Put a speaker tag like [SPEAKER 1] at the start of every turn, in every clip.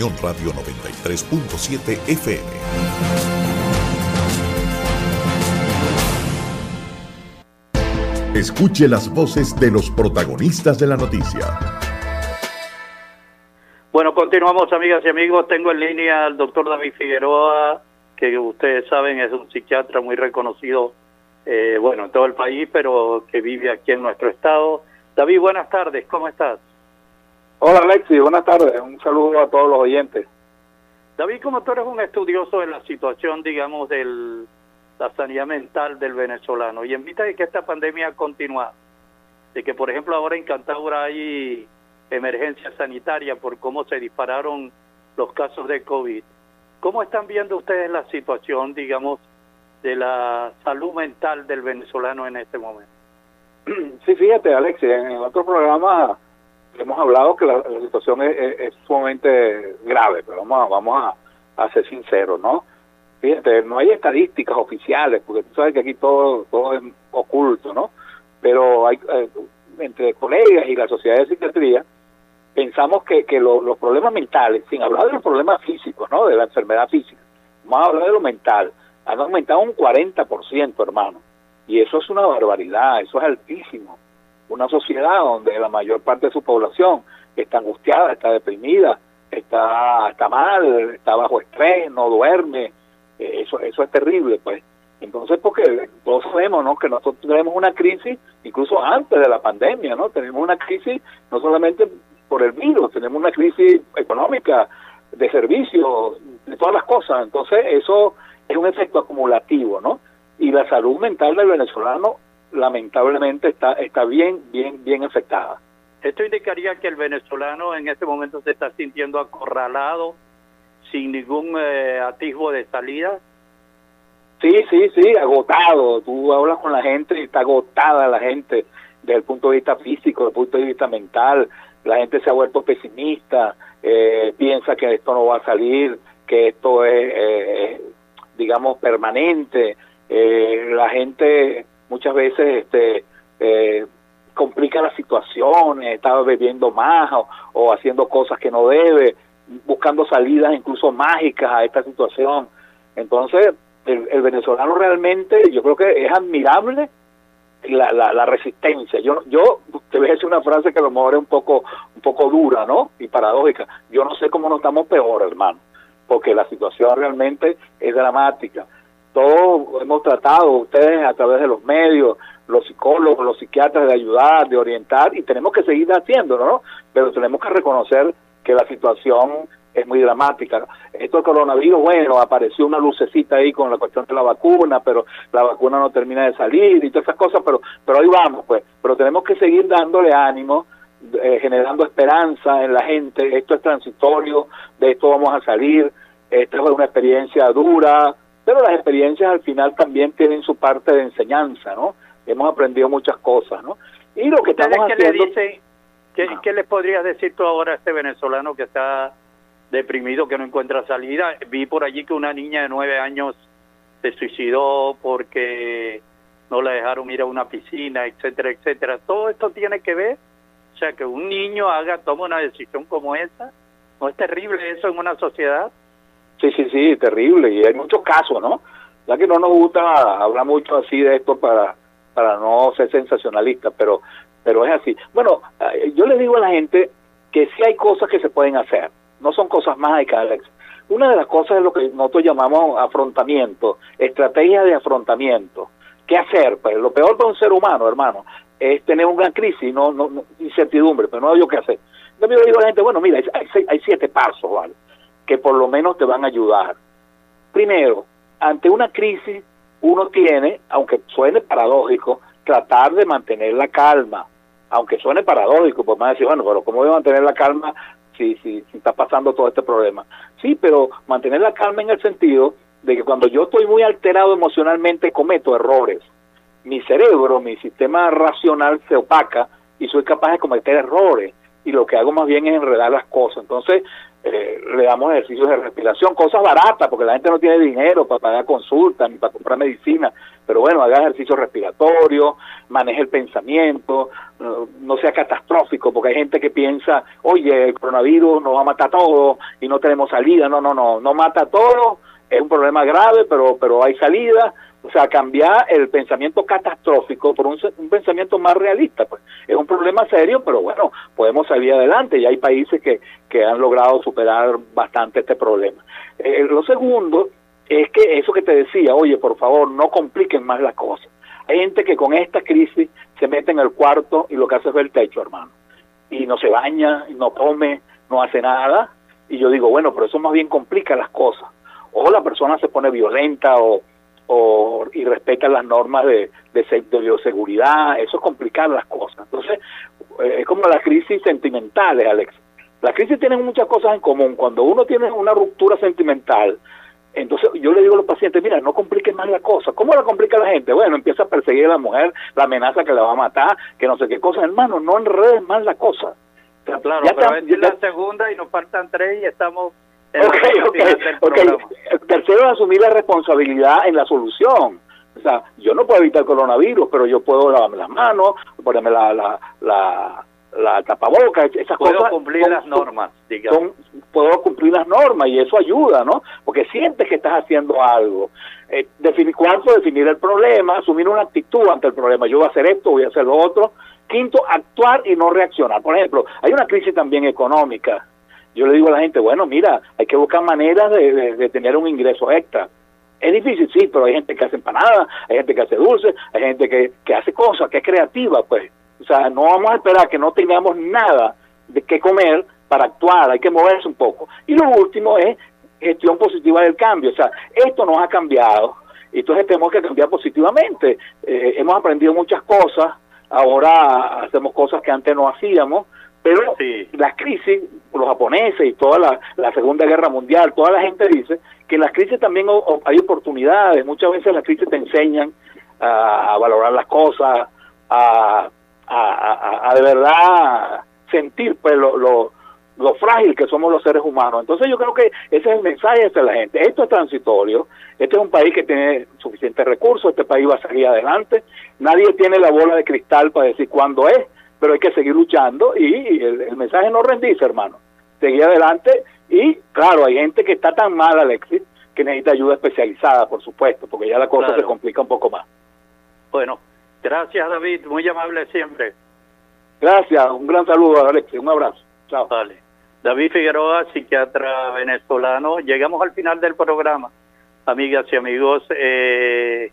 [SPEAKER 1] Unión Radio 93.7 FM. Escuche las voces de los protagonistas de la noticia.
[SPEAKER 2] Bueno, continuamos amigas y amigos. Tengo en línea al doctor David Figueroa, que ustedes saben es un psiquiatra muy reconocido, eh, bueno, en todo el país, pero que vive aquí en nuestro estado. David, buenas tardes, ¿cómo estás?
[SPEAKER 3] Hola Alexi, buenas tardes, un saludo a todos los oyentes.
[SPEAKER 2] David, como tú eres un estudioso de la situación, digamos, de la sanidad mental del venezolano, y en vista de que esta pandemia continúa, de que por ejemplo ahora en Cantabria hay emergencia sanitaria por cómo se dispararon los casos de COVID, ¿cómo están viendo ustedes la situación, digamos, de la salud mental del venezolano en este momento?
[SPEAKER 3] Sí, fíjate, Alexi, en otro programa hemos hablado que la, situación es, sumamente grave, pero vamos a, vamos a, ser sinceros, ¿no? Fíjate, no hay estadísticas oficiales, porque tú sabes que aquí todo, todo es oculto, ¿no? Pero hay, eh, entre colegas y la sociedad de psiquiatría, pensamos que, que los problemas mentales, sin hablar de los problemas físicos, ¿no? De la enfermedad física, vamos a hablar de lo mental, han aumentado un 40%, hermano. Y eso es una barbaridad, eso es altísimo. Una sociedad donde la mayor parte de su población está angustiada, está deprimida, está, está mal, está bajo estrés, no duerme, eh, eso, eso es terrible, pues. Entonces, porque todos sabemos, ¿no? Que nosotros tenemos una crisis, incluso antes de la pandemia, ¿no? Tenemos una crisis no solamente por el virus, tenemos una crisis económica, de servicios, de todas las cosas. Entonces, eso es un efecto acumulativo, ¿no? y la salud mental del venezolano lamentablemente está está bien bien bien afectada.
[SPEAKER 2] Esto indicaría que el venezolano en este momento se está sintiendo acorralado sin ningún eh, atisbo de salida.
[SPEAKER 3] Sí, sí, sí, agotado. Tú hablas con la gente y está agotada la gente desde el punto de vista físico, desde el punto de vista mental. La gente se ha vuelto pesimista, eh, piensa que esto no va a salir, que esto es, eh, digamos, permanente eh, la gente muchas veces este, eh, complica la situación, está bebiendo más o, haciendo cosas que no debe, buscando salidas incluso mágicas a esta situación. Entonces, el, venezolano realmente, yo creo que es admirable la, la, resistencia. Yo, yo te voy a decir una frase que a lo mejor es un poco, un poco dura, ¿no? Y paradójica. Yo no sé cómo no estamos peor, hermano, porque la situación realmente es dramática todos hemos tratado, ustedes a través de los medios, los psicólogos, los psiquiatras, de ayudar, de orientar, y tenemos que seguir haciéndolo, ¿no? Pero tenemos que reconocer que la situación es muy dramática. Esto del coronavirus, bueno, apareció una lucecita ahí con la cuestión de la vacuna, pero la vacuna no termina de salir y todas esas cosas, pero, pero ahí vamos, pues. Pero tenemos que seguir dándole ánimo, eh, generando esperanza en la gente. Esto es transitorio, de esto vamos a salir. Esta es una experiencia dura, pero las experiencias al final también tienen su parte de enseñanza, ¿no? Hemos aprendido muchas cosas, ¿no?
[SPEAKER 2] Y lo que estamos qué haciendo... Le dice, ¿qué, ¿Qué le podrías decir tú ahora a este venezolano que está deprimido, que no encuentra salida? Vi por allí que una niña de nueve años se suicidó porque no la dejaron ir a una piscina, etcétera, etcétera. Todo esto tiene que ver, o sea, que un niño haga, tome una decisión como esa, ¿no es terrible eso en una sociedad?
[SPEAKER 3] Sí, sí, sí, terrible. Y hay muchos casos, ¿no? Ya que no nos gusta hablar mucho así de esto para, para no ser sensacionalista, pero, pero es así. Bueno, eh, yo le digo a la gente que sí hay cosas que se pueden hacer. No son cosas mágicas, Alex. Una de las cosas es lo que nosotros llamamos afrontamiento, estrategia de afrontamiento. ¿Qué hacer? Pues lo peor para un ser humano, hermano, es tener una crisis, no, no, incertidumbre, pero no hay yo qué hacer. Yo le digo a la gente, bueno, mira, hay, hay siete pasos, ¿vale? Que por lo menos te van a ayudar. Primero, ante una crisis, uno tiene, aunque suene paradójico, tratar de mantener la calma. Aunque suene paradójico, pues más decir, bueno, pero ¿cómo voy a mantener la calma si, si, si está pasando todo este problema? Sí, pero mantener la calma en el sentido de que cuando yo estoy muy alterado emocionalmente cometo errores. Mi cerebro, mi sistema racional se opaca y soy capaz de cometer errores y lo que hago más bien es enredar las cosas. Entonces, eh, le damos ejercicios de respiración, cosas baratas, porque la gente no tiene dinero para pagar consultas ni para comprar medicina, pero bueno, haga ejercicio respiratorio, maneje el pensamiento, no, sea catastrófico, porque hay gente que piensa, oye, el coronavirus nos va a matar a todos y no tenemos salida, no, no, no, no mata a todos, es un problema grave, pero, pero hay salida, o sea, cambiar el pensamiento catastrófico por un, pensamiento más realista. Pues es un problema serio, pero bueno, podemos salir adelante y hay países que, que han logrado superar bastante este problema. Eh, lo segundo es que eso que te decía, oye, por favor, no compliquen más la cosa. Hay gente que con esta crisis se mete en el cuarto y lo que hace es ver el techo, hermano. Y no se baña, no come, no hace nada. Y yo digo, bueno, pero eso más bien complica las cosas. O la persona se pone violenta o o, y respetan las normas de, de, bioseguridad, eso es complicar las cosas. Entonces, eh, es como las crisis sentimentales, Alex. Las crisis tienen muchas cosas en común. Cuando uno tiene una ruptura sentimental, entonces yo le digo a los pacientes, mira, no compliques más la cosa. ¿Cómo la complica la gente? Bueno, empieza a perseguir a la mujer, la amenaza que la va a matar, que no sé qué cosa. Hermano, no enredes más la cosa.
[SPEAKER 2] claro, pero es la segunda y nos faltan tres y estamos
[SPEAKER 3] Ok, ok, Tercero, asumir la responsabilidad en la solución. O sea, yo no puedo evitar el coronavirus, pero yo puedo lavarme las manos, ponerme la, la, la, la tapaboca, esas
[SPEAKER 2] puedo cosas. cumplir las normas,
[SPEAKER 3] digamos. puedo cumplir las normas y eso ayuda, ¿no? Porque sientes que estás haciendo algo. Eh, definir, cuarto, definir el problema, asumir una actitud ante el problema. Yo voy a hacer esto, voy a hacer lo otro. Quinto, actuar y no reaccionar. Por ejemplo, hay una crisis también económica yo le digo a la gente, bueno, mira, hay que buscar maneras de, tener un ingreso extra. Es difícil, sí, pero hay gente que hace empanadas, hay gente que hace dulces, hay gente que, que hace cosas, que es creativa, pues. O sea, no vamos a esperar que no tengamos nada de qué comer para actuar, hay que moverse un poco. Y lo último es gestión positiva del cambio. O sea, esto nos ha cambiado, y entonces tenemos que cambiar positivamente. Eh, hemos aprendido muchas cosas, ahora hacemos cosas que antes no hacíamos, pero las crisis, los japoneses y toda la, Segunda Guerra Mundial, toda la gente dice que en las crisis también hay oportunidades. Muchas veces las crisis te enseñan a, valorar las cosas, a, a, de verdad sentir pues lo, lo, lo, frágil que somos los seres humanos. Entonces yo creo que ese es el mensaje hacia la gente. Esto es transitorio, este es un país que tiene suficientes recursos, este país va a salir adelante, nadie tiene la bola de cristal para decir cuándo es pero hay que seguir luchando y el, mensaje no rendirse, hermano. Seguir adelante y, claro, hay gente que está tan mal, Alexis, que necesita ayuda especializada, por supuesto, porque ya la cosa se complica un poco más.
[SPEAKER 2] Bueno, gracias, David, muy amable siempre.
[SPEAKER 3] Gracias, un gran saludo, Alexis, un abrazo. Chao.
[SPEAKER 2] Vale. David Figueroa, psiquiatra venezolano. Llegamos al final del programa, amigas y amigos. Eh,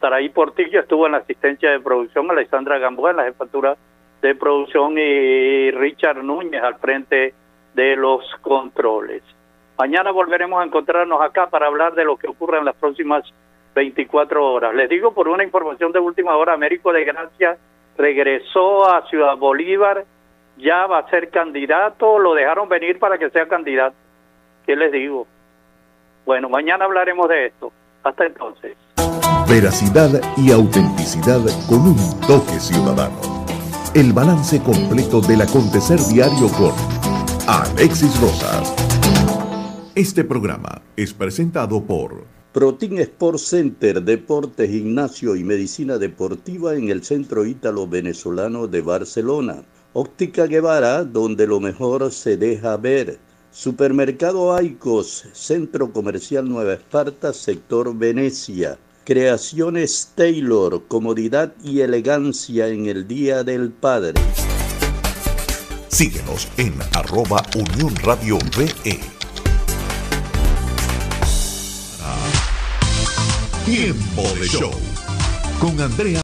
[SPEAKER 2] Saraí Portillo estuvo en la asistencia de producción, Alexandra Gamboa en la jefatura de producción y Richard Núñez al frente de los controles. Mañana volveremos a encontrarnos acá para hablar de lo que ocurre en las próximas 24 horas. Les digo por una información de última hora, Américo de Gracia regresó a Ciudad Bolívar, ya va a ser candidato, lo dejaron venir para que sea candidato. ¿Qué les digo? Bueno, mañana hablaremos de esto. Hasta entonces.
[SPEAKER 1] Veracidad y autenticidad con un toque ciudadano el balance completo del acontecer diario con Alexis Rosa. Este programa es presentado por
[SPEAKER 4] Protein Sport Center, Deporte, Gimnasio y Medicina Deportiva en el Centro Ítalo Venezolano de Barcelona. Óptica Guevara, donde lo mejor se deja ver. Supermercado Aicos, Centro Comercial Nueva Esparta, Sector Venecia. Creaciones Taylor, comodidad y elegancia en el Día del Padre.
[SPEAKER 1] Síguenos en arroba Unión Radio VE. Tiempo de show con Andrea